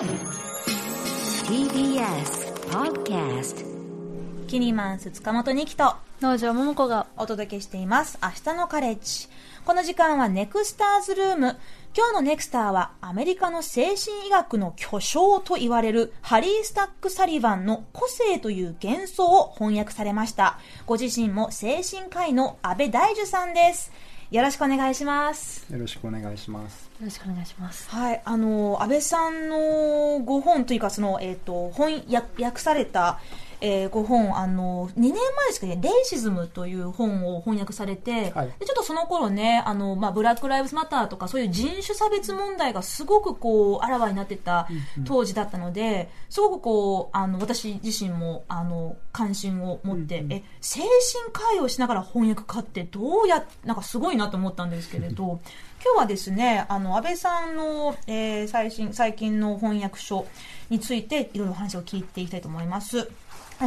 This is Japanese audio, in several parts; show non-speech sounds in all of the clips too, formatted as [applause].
TBS Podcast キニマンス塚本二木と農場桃子がお届けしています。明日のカレッジ。この時間はネクスターズルーム。今日のネクスターはアメリカの精神医学の巨匠と言われるハリー・スタック・サリバンの個性という幻想を翻訳されました。ご自身も精神科医の安倍大樹さんですよろしくお願いしますよろしくお願いします。よろしくお願いしますはい、あの安倍さんのご本というかそのえっ、と翻訳訳された、えーご本あの2年前ですかね「レイシズム」という本を翻訳されて、はいでちょっとその頃ねあのまあブラックライブズマターとかそういう人種差別問題がすごくこうあらわになってた当時だったので、すごくこうあの私自身もあの関心を持って、え精神科医をしながら翻訳家ってどうやなんかすごいなと思ったんですけれど。今日はですね、あの安倍さんの、えー最新最近の翻訳書についていろいろお話を聞いていきたいと思います。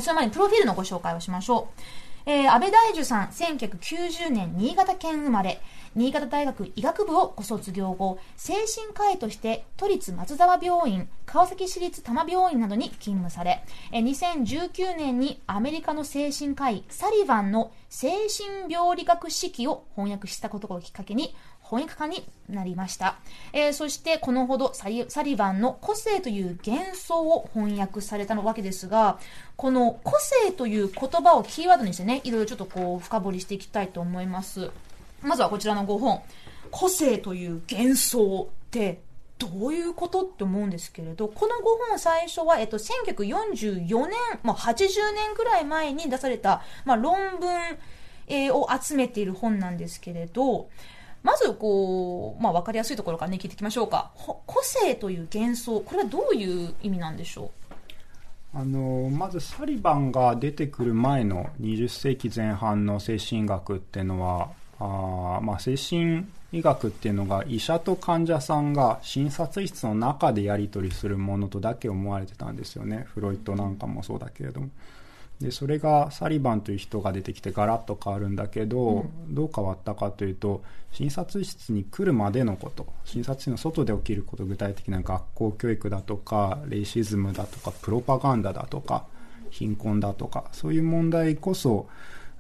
その前にプロフィールのご紹介をしましょう。えー安倍大樹さん、1990年新潟県生まれ、新潟大学医学部をご卒業後、精神科医として都立松沢病院、川崎市立多摩病院などに勤務され、えー2019年にアメリカの精神科医、サリバンの精神病理学式を翻訳したことをきっかけに、翻訳家になりました、えーそしてこのほどサリバンの個性という幻想を翻訳されたわけですがこの個性という言葉をキーワードにしてねいろいろちょっとこう深掘りしていきたいと思います。まずはこちらの5本。個性という幻想ってどういうことって思うんですけれどこの5本最初は、えっと、1944年、まあ、80年ぐらい前に出された、まあ、論文、えーを集めている本なんですけれどまずこう、まあ、分かりやすいところからね聞いていきましょうか。個性という幻想これはどういう意味なんでしょう？あのまずサリバンが出てくる前の20世紀前半の精神医学っていうのはあ、まあ、精神医学っていうのが医者と患者さんが診察室の中でやり取りするものとだけ思われてたんですよね。フロイトなんかもそうだけれども。でそれがサリバンという人が出てきてガラッと変わるんだけど、どう変わったかというと診察室に来るまでのこと。診察室の外で起きること具体的な学校教育だとかレイシズムだとかプロパガンダだとか貧困だとかそういう問題こそ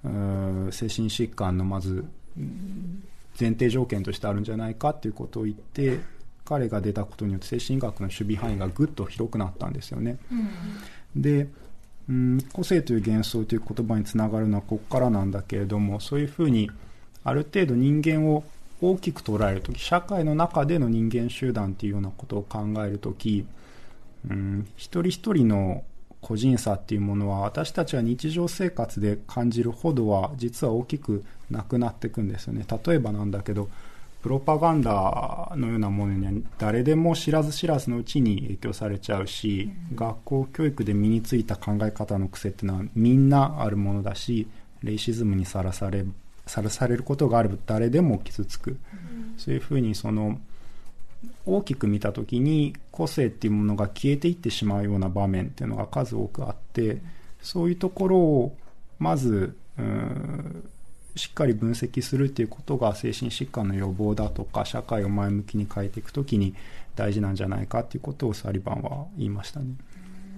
精神疾患のまずうん前提条件としてあるんじゃないかということを言って彼が出たことによって精神医学の守備範囲がぐっと広くなったんですよね。で、うん、個性という幻想という言葉につながるのはここからなんだけれどもそういうふうにある程度人間を大きく捉える時社会の中での人間集団というようなことを考える時、うん、一人一人の個人差っていうものは私たちは日常生活で感じるほどは実は大きくなくなっていくんですよね。例えばなんだけどプロパガンダのようなものには誰でも知らず知らずのうちに影響されちゃうし、学校教育で身についた考え方の癖っていうのはみんなあるものだしレイシズムにさらされさらされることがあれば誰でも傷つく、そういうふうにその大きく見た時に個性っていうものが消えていってしまうような場面っていうのが数多くあってそういうところをまずうんしっかり分析するっていうことが精神疾患の予防だとか社会を前向きに変えていくときに大事なんじゃないかっていうことをサリバンは言いましたね。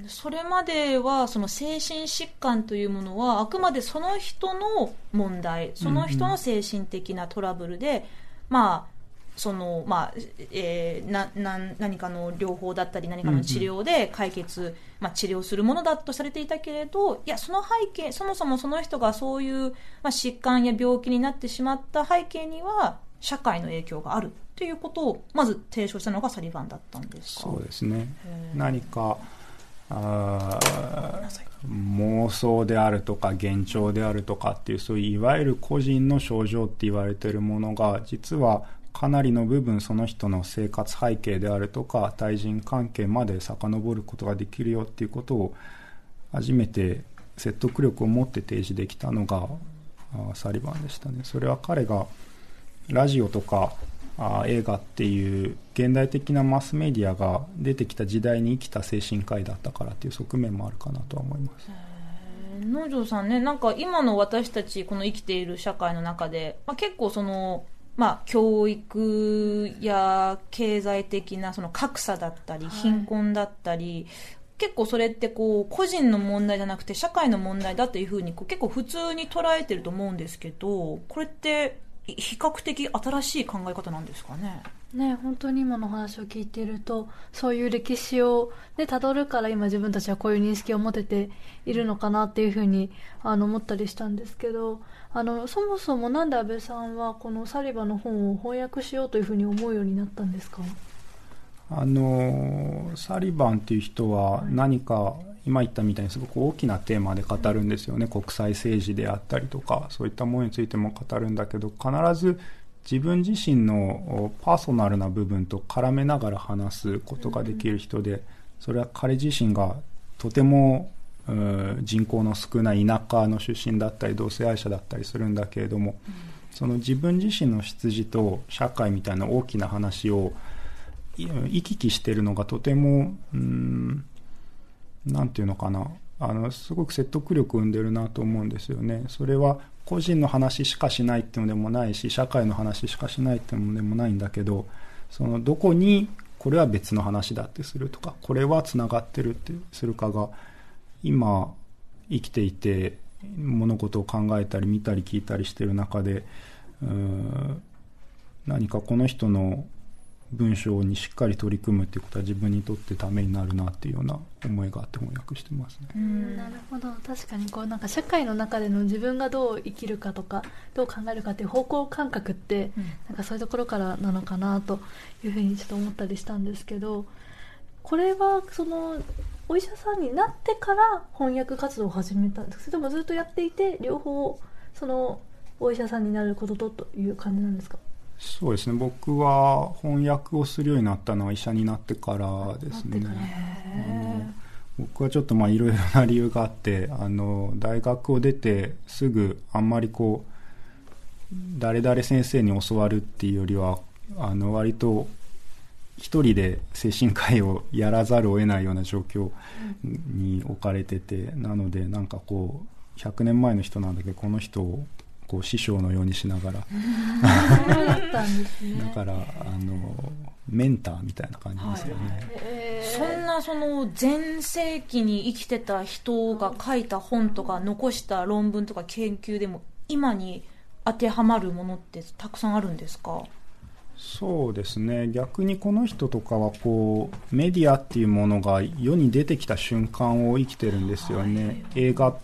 それまではその精神疾患というものはあくまでその人の問題その人の精神的なトラブルで、まあそのまあえーななん何かの療法だったり何かの治療で解決、まあ、治療するものだとされていたけれどいやその背景そもそもその人がそういう、まあ、疾患や病気になってしまった背景には社会の影響があるということをまず提唱したのがサリバンだったんですか？そうですね。何かあー妄想であるとか幻聴であるとかっていうそういういわゆる個人の症状って言われているものが実はかなりの部分その人の生活背景であるとか対人関係まで遡ることができるよっていうことを初めて説得力を持って提示できたのがサリバンでしたね。それは彼がラジオとか映画っていう現代的なマスメディアが出てきた時代に生きた精神科医だったからっていう側面もあるかなとは思います。農場さんねなんか今の私たちこの生きている社会の中で、まあ、結構そのまあ、教育や経済的なその格差だったり、貧困だったり、結構それってこう個人の問題じゃなくて社会の問題だっていうふうにこう結構普通に捉えてると思うんですけどこれって比較的新しい考え方なんですかね。ね、本当に今の話を聞いているとそういう歴史を、ね、辿るから今自分たちはこういう認識を持てているのかなっていうふうにあの思ったりしたんですけどあのそもそもなんで安倍さんはこのサリバの本を翻訳しようというふうに思うようになったんですか？あのサリバンっていう人は何か今言ったみたいにすごく大きなテーマで語るんですよね、国際政治であったりとかそういったものについても語るんだけど必ず自分自身のパーソナルな部分と絡めながら話すことができる人でそれは彼自身がとても人口の少ない田舎の出身だったり同性愛者だったりするんだけれども、その自分自身の出自と社会みたいな大きな話を行き来してるのがとても、うん、なんていうのかな、あの、すごく説得力を生んでるなと思うんですよね。それは個人の話しかしないっていうのでもないし、社会の話しかしないっていうのでもないんだけど、そのどこにこれは別の話だってするとか、これはつながってるってするかが、今生きていて物事を考えたり見たり聞いたりしてる中でうー、何かこの人の文章にしっかり取り組むっていうことは自分にとってためになるなっていうような思いがあって翻訳してますね。なるほど。確かにこうなんか社会の中での自分がどう生きるかとかどう考えるかっていう方向感覚って、うん、なんかそういうところからなのかなというふうにちょっと思ったりしたんですけどこれはそのお医者さんになってから翻訳活動を始めたんですそれともずっとやっていて両方そのお医者さんになることとという感じなんですか？そうですね。僕は翻訳をするようになったのは医者になってからですね。僕はちょっとまあいろいろな理由があってあの大学を出てすぐあんまりこう誰々先生に教わるっていうよりはあの割と一人で精神科医をやらざるを得ないような状況に置かれててなのでなんかこう100年前の人なんだけどこの人をこう師匠のようにしながら。だからあのメンターみたいな感じですよね、はいえー、そんなその前世紀に生きてた人が書いた本とか残した論文とか研究でも今に当てはまるものってたくさんあるんですか？そうですね。逆にこの人とかはこうメディアっていうものが世に出てきた瞬間を生きてるんですよね、はい、映画っ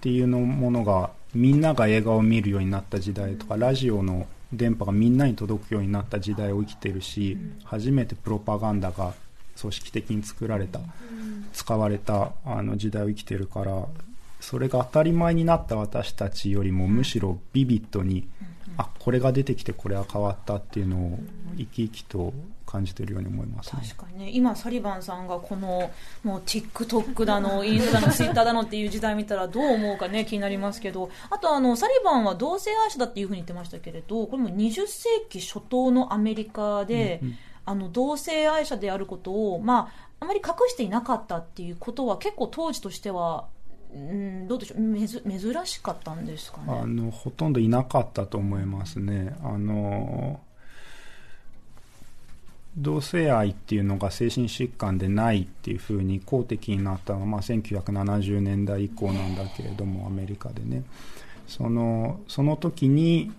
ていうのものがみんなが映画を見るようになった時代とかラジオの電波がみんなに届くようになった時代を生きてるし初めてプロパガンダが組織的に作られた使われたあの時代を生きてるからそれが当たり前になった私たちよりもむしろビビッドにあこれが出てきてこれは変わったっていうのを生き生きと感じているように思います、ね、確かにね。今サリバンさんがこのもう TikTok だの [laughs] インスタだの Twitter だのっていう時代見たらどう思うかね気になりますけど。あとあのサリバンは同性愛者だっていうふうに言ってましたけれどこれも20世紀初頭のアメリカで、うんうん、あの同性愛者であることをまああまり隠していなかったっていうことは結構当時としてはうん、どうでしょうめず珍しかったんですかね。あのほとんどいなかったと思いますね。あの同性愛っていうのが精神疾患でないっていうふうに公的になったのは、まあ、1970年代以降なんだけれどもアメリカでね。そのその時に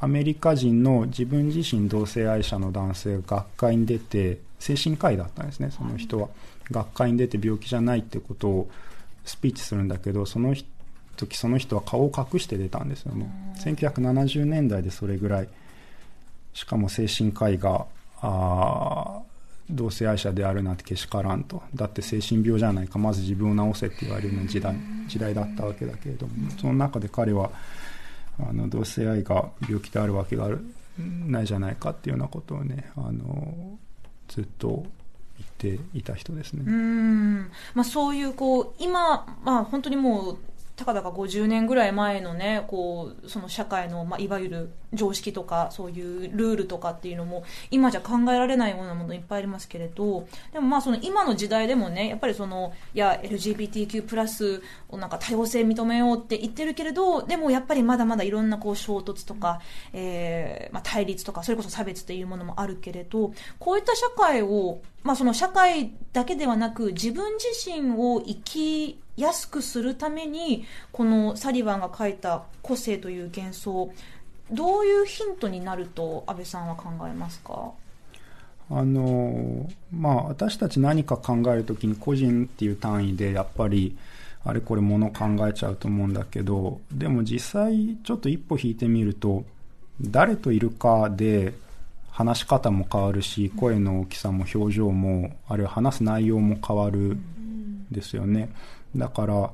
アメリカ人の自分自身同性愛者の男性が学会に出て精神科医だったんですねその人は、学会に出て病気じゃないってことをスピーチするんだけどその時その人は顔を隠して出たんですよね1970年代でそれぐらいしかも精神科医があ同性愛者であるなんてけしからんと。だって精神病じゃないか。まず自分を治せって言われるような時代時代だったわけだけれども。その中で彼はあの同性愛が病気であるわけがあるないじゃないかっていうようなことをねあのずっと言っていた人ですね。うん。まあ、そういうこう今、まあ、本当にもうたかだか50年ぐらい前のねこうその社会の、まあ、いわゆる常識とかそういうルールとかっていうのも今じゃ考えられないようなものいっぱいありますけれどでもまあその今の時代でもねやっぱりそのいや LGBTQ+ プラスをなんか多様性認めようって言ってるけれどでもやっぱりまだまだいろんなこう衝突とか、えーまあ、対立とかそれこそ差別っていうものもあるけれどこういった社会を、まあ、その社会だけではなく自分自身を生きやすくするためにこのサリバンが書いた「個性」という幻想どういうヒントになると安倍さんは考えますか？あのまあ私たち何か考えるときに個人っていう単位でやっぱりあれこれもの考えちゃうと思うんだけどでも実際ちょっと一歩引いてみると誰といるかで話し方も変わるし声の大きさも表情もあるいは話す内容も変わるん。ですよね。だから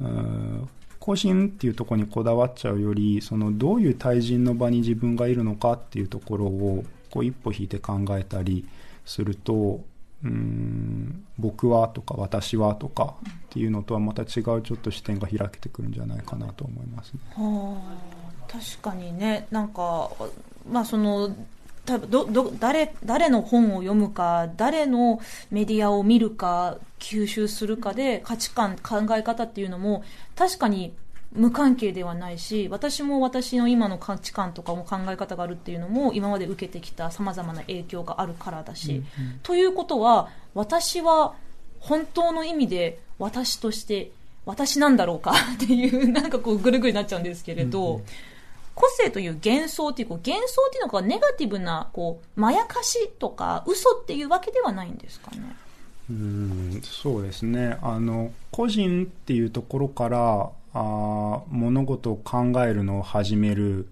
うん個人っていうところにこだわっちゃうよりそのどういう対人の場に自分がいるのかっていうところをこう一歩引いて考えたりするとうん僕はとか私はとかっていうのとはまた違うちょっと視点が開けてくるんじゃないかなと思いますね。はあ、確かにね。なんかまあその多分どど誰誰の本を読むか誰のメディアを見るか吸収するかで価値観考え方っていうのも確かに無関係ではないし私も私の今の価値観とかも考え方があるっていうのも今まで受けてきたさまざまな影響があるからだし、うんうん。ということは私は本当の意味で私として私なんだろうかっていうなんかこうぐるぐるになっちゃうんですけれど、うんうん個性という幻想っていうこう幻想っていうのがネガティブなこうまやかしとか嘘っていうわけではないんですかね。うんそうですねあの個人っていうところからあ物事を考えるのを始める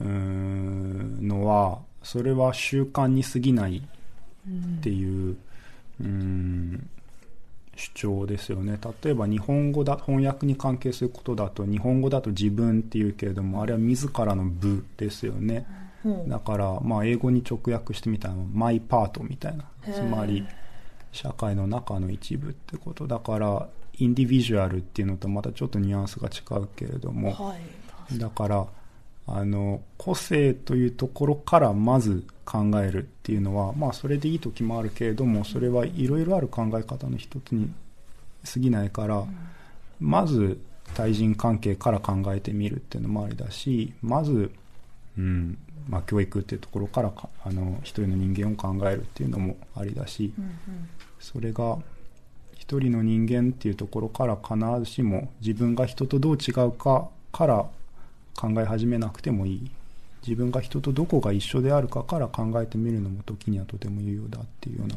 うんのはそれは習慣に過ぎないっていううん主張ですよね。例えば日本語だ翻訳に関係することだと日本語だと自分っていうけれどもあれは自らの部ですよね。ほうだから、まあ、英語に直訳してみたらマイパートみたいなつまり社会の中の一部ってこと。だからインディビジュアルっていうのとまたちょっとニュアンスが違うけれども。はい。だからあの個性というところからまず考えるっていうのは、まあ、それでいい時もあるけれどもそれはいろいろある考え方の一つに過ぎないから、まず対人関係から考えてみるっていうのもありだしまず、うんまあ、教育っていうところからかあの一人の人間を考えるっていうのもありだしうんうんそれが一人の人間っていうところから必ずしも自分が人とどう違うかから考え始めなくてもいい。自分が人とどこが一緒であるかから考えてみるのも時にはとても有用だっていうような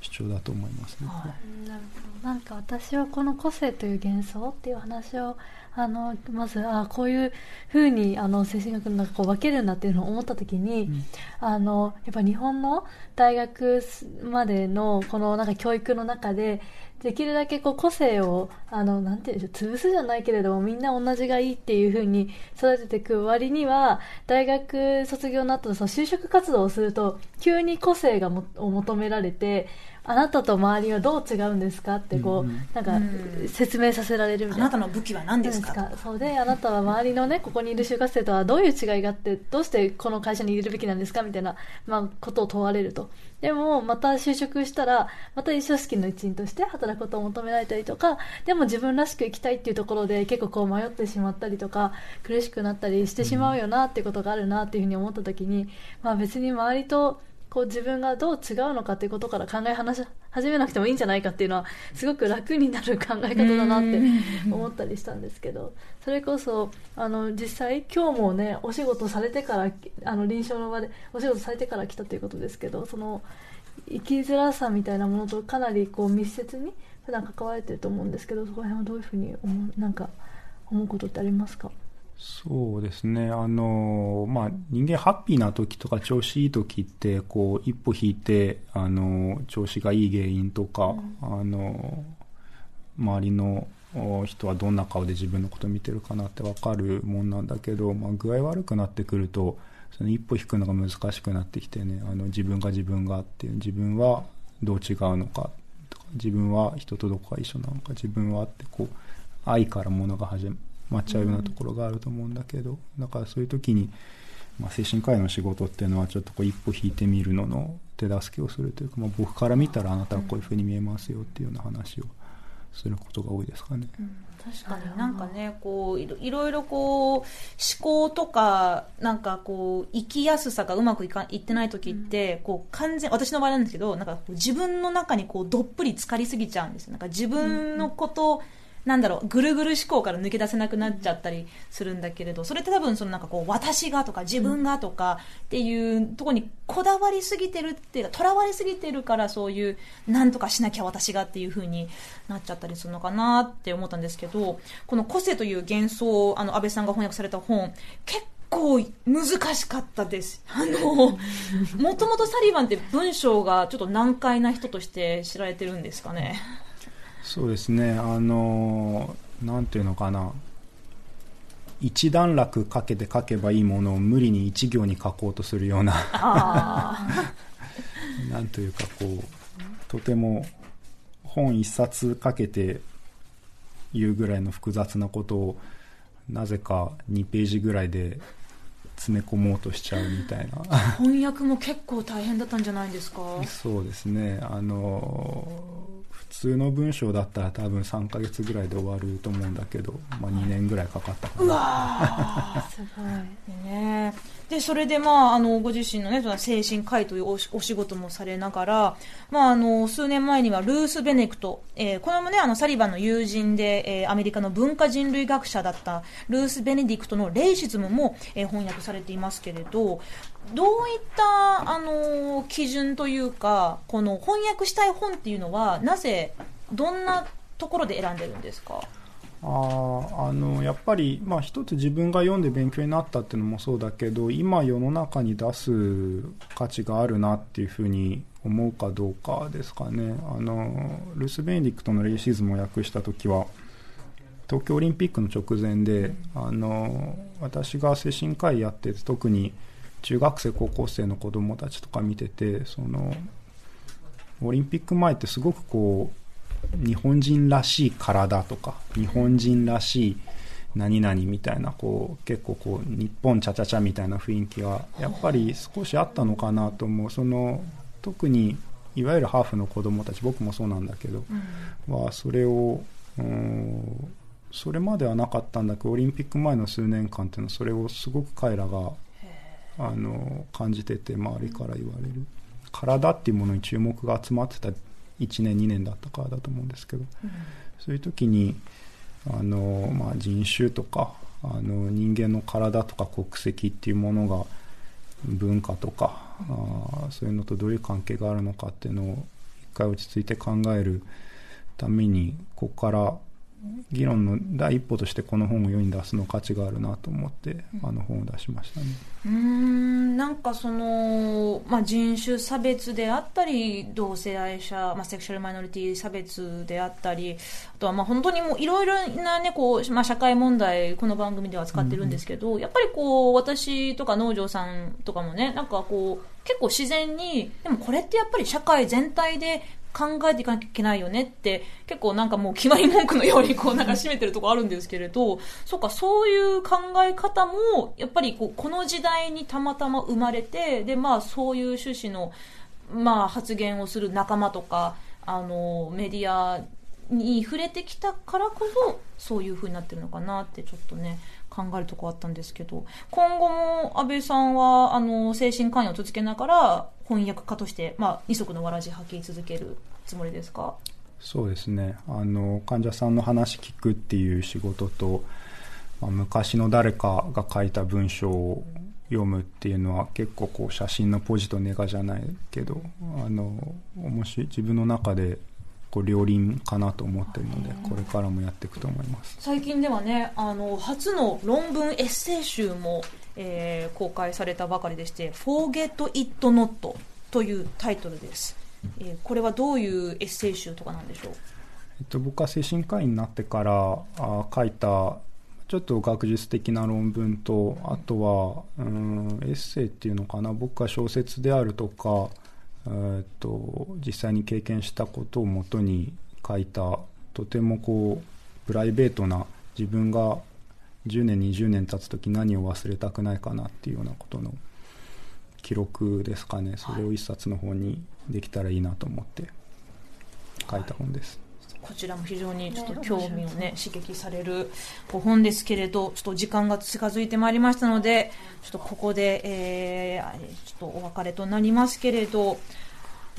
主張だと思いますね。はい。なるほどなんか私はこの個性という幻想っていう話をあのまずあこういうふうにあの精神学の中こう分けるんだっていうのを思った時に、ん。あのやっぱ日本の大学までのこのなんか教育の中でできるだけこう個性をあのなんていうんでしょう潰すじゃないけれどもみんな同じがいいっていうふうに育てていく割には大学卒業の後のその就職活動をすると急に個性がも求められてあなたと周りはどう違うんですかってこう、なんかうん。説明させられるみあたいな。なたの武器は何ですか？何そうであなたは周りのねここにいる就活生とはどういう違いがあってどうしてこの会社に入れるべきなんですかみたいな、まあ、ことを問われると。でもまた就職したらまた組織の一員として働くことを求められたりとかでも自分らしく生きたいっていうところで結構こう迷ってしまったりとか苦しくなったりしてしまうよなっていうことがあるなっていうふうに思った時に、まあ、別に周りとこう自分がどう違うのかっていうことから考え話し始めなくてもいいんじゃないかっていうのはすごく楽になる考え方だなって思ったりしたんですけどそれこそあの実際今日もねお仕事されてからあの臨床の場でお仕事されてから来たということですけどその生きづらさみたいなものとかなりこう密接に普段関われてると思うんですけどそこら辺はどういうふうに思うなんか思うことってありますか？そうですね。あの、まあ、人間ハッピーな時とか調子いい時って、こう、一歩引いて、あの、調子がいい原因とか、あの、周りのお人はどんな顔で自分のことを見てるかなってわかるもんなんだけど、まあ、具合悪くなってくると、その一歩引くのが難しくなってきてね、あの、自分が自分がっていう、自分はどう違うのかとか、自分は人とどこが一緒なのか、自分はってこう、愛からものが始まっちゃうようなところがあると思うんだけど、だからそういう時に、まあ、精神科医の仕事っていうのはちょっとこう一歩引いてみるのの手助けをするというか、まあ、僕から見たらあなたはこういうふうに見えますよっていうような話をすることが多いですかね。確かになんかねこういろいろこう思考とかなんかこう生きやすさがうまくいかいってない時って、こう完全私の場合なんですけどなんか自分の中にこうどっぷり浸かりすぎちゃうんですよ。なんか自分のこと、なんだろうぐるぐる思考から抜け出せなくなっちゃったりするんだけれどそれって多分そのなんかこう私がとか自分がとかっていうところにこだわりすぎてるっていうかとらわれすぎてるからそういうなんとかしなきゃ私がっていう風になっちゃったりするのかなって思ったんですけどこの個性という幻想をあの安倍さんが翻訳された本結構難しかったです。あの、[laughs] もともとサリバンって文章がちょっと難解な人として知られてるんですかね。そうですね、あの、なんていうのかな。一段落かけて書けばいいものを無理に一行に書こうとするような、あ [laughs] なんというかこう、とても本一冊かけて言うぐらいの複雑なことを、なぜか2ページぐらいで詰め込もうとしちゃうみたいな。あ、翻訳も結構大変だったんじゃないですか？そうですねあの普通の文章だったら多分3ヶ月ぐらいで終わると思うんだけど、まあ、2年ぐらいかかったかな。すごいね。でそれで、まあ、あのご自身の,、ね、その精神科医というおしお仕事もされながら、まあ、あの数年前にはルース・ベネクト、えーこれも、ね、あのサリバンの友人で、えーアメリカの文化人類学者だったルース・ベネディクトの「レイシズムも」えー翻訳されていますけれどどういった、あの基準というかこの翻訳したい本っていうのはなぜどんなところで選んでるんですか？ああのやっぱり、まあ、一つ自分が読んで勉強になったっていうのもそうだけど今世の中に出す価値があるなっていうふうに思うかどうかですかね。あのルース・ベネディクトのレイシズムを訳した時は東京オリンピックの直前であの私が精神科医やってて特に中学生高校生の子供たちとか見ててそのオリンピック前ってすごくこう日本人らしい体とか日本人らしい何々みたいなこう結構こう日本ちゃちゃちゃみたいな雰囲気がやっぱり少しあったのかなと思う。その特にいわゆるハーフの子供たち僕もそうなんだけど、はそれをうんそれまではなかったんだけどオリンピック前の数年間っていうのはそれをすごく彼らがあの感じてて周りから言われる。体っていうものに注目が集まってた1年2年だったからだと思うんですけど、そういう時にあの、まあ、人種とかあの人間の体とか国籍っていうものが文化とかあそういうのとどういう関係があるのかっていうのを一回落ち着いて考えるためにここから議論の第一歩としてこの本を世に出すの価値があるなと思ってあの本を出しましたね。うーんなんかその、まあ、人種差別であったり同性愛者、まあ、セクシャルマイノリティ差別であったりあとはまあ本当にもういろいろな、ねこうまあ、社会問題この番組では扱ってるんですけど、やっぱりこう私とか農場さんとかもねなんかこう結構自然にでもこれってやっぱり社会全体で考えていかなきゃいけないよねって結構なんかもう決まり文句のようにこうなんか締めてるとこあるんですけれどそうかそういう考え方もやっぱりこうこの時代にたまたま生まれてでまあそういう趣旨のまあ発言をする仲間とかあのメディアに触れてきたからこそそういう風になってるのかなってちょっとね考えるとこあったんですけど。今後も安倍さんはあの精神科医を続けながら翻訳家として、まあ、二足のわらじ履き続けるつもりですか？そうですね。あの患者さんの話聞くっていう仕事と、まあ、昔の誰かが書いた文章を読むっていうのは結構こう写真のポジとネガじゃないけどあの面白い自分の中でこう両輪かなと思ってるのでこれからもやっていくと思います。最近ではねあの初の論文エッセイ集も、えー公開されたばかりでして「Forget It Not」というタイトルです、えーこれはどういうエッセイ集とかなんでしょう？えっと、僕は精神科医になってからあ書いたちょっと学術的な論文とあとはうんエッセイっていうのかな。僕が小説であるとか、えっと実際に経験したことをもとに書いたとてもこうプライベートな自分が10年20年経つ時何を忘れたくないかなっていうようなことの記録ですかね。それを一冊の方にできたらいいなと思って書いた本です、こちらも非常にちょっと興味をね、刺激される本ですけれど、ちょっと時間が近づいてまいりましたので、ちょっとここで、えー、ちょっとお別れとなりますけれど、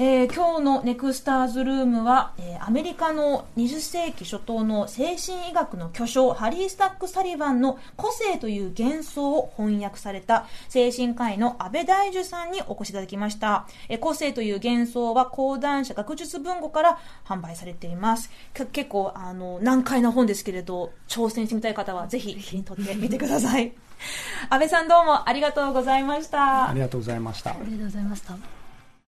えー、今日のネクスターズルームは、えー、アメリカの20世紀初頭の精神医学の巨匠ハリー・スタック・サリバンの個性という幻想を翻訳された精神科医の安倍大樹さんにお越しいただきました、えー、個性という幻想は講談社学術文庫から販売されています。結構あの難解な本ですけれど挑戦してみたい方はぜひ手に取ってみてください。安倍さんどうもありがとうございました。ありがとうございました。ありがとうございました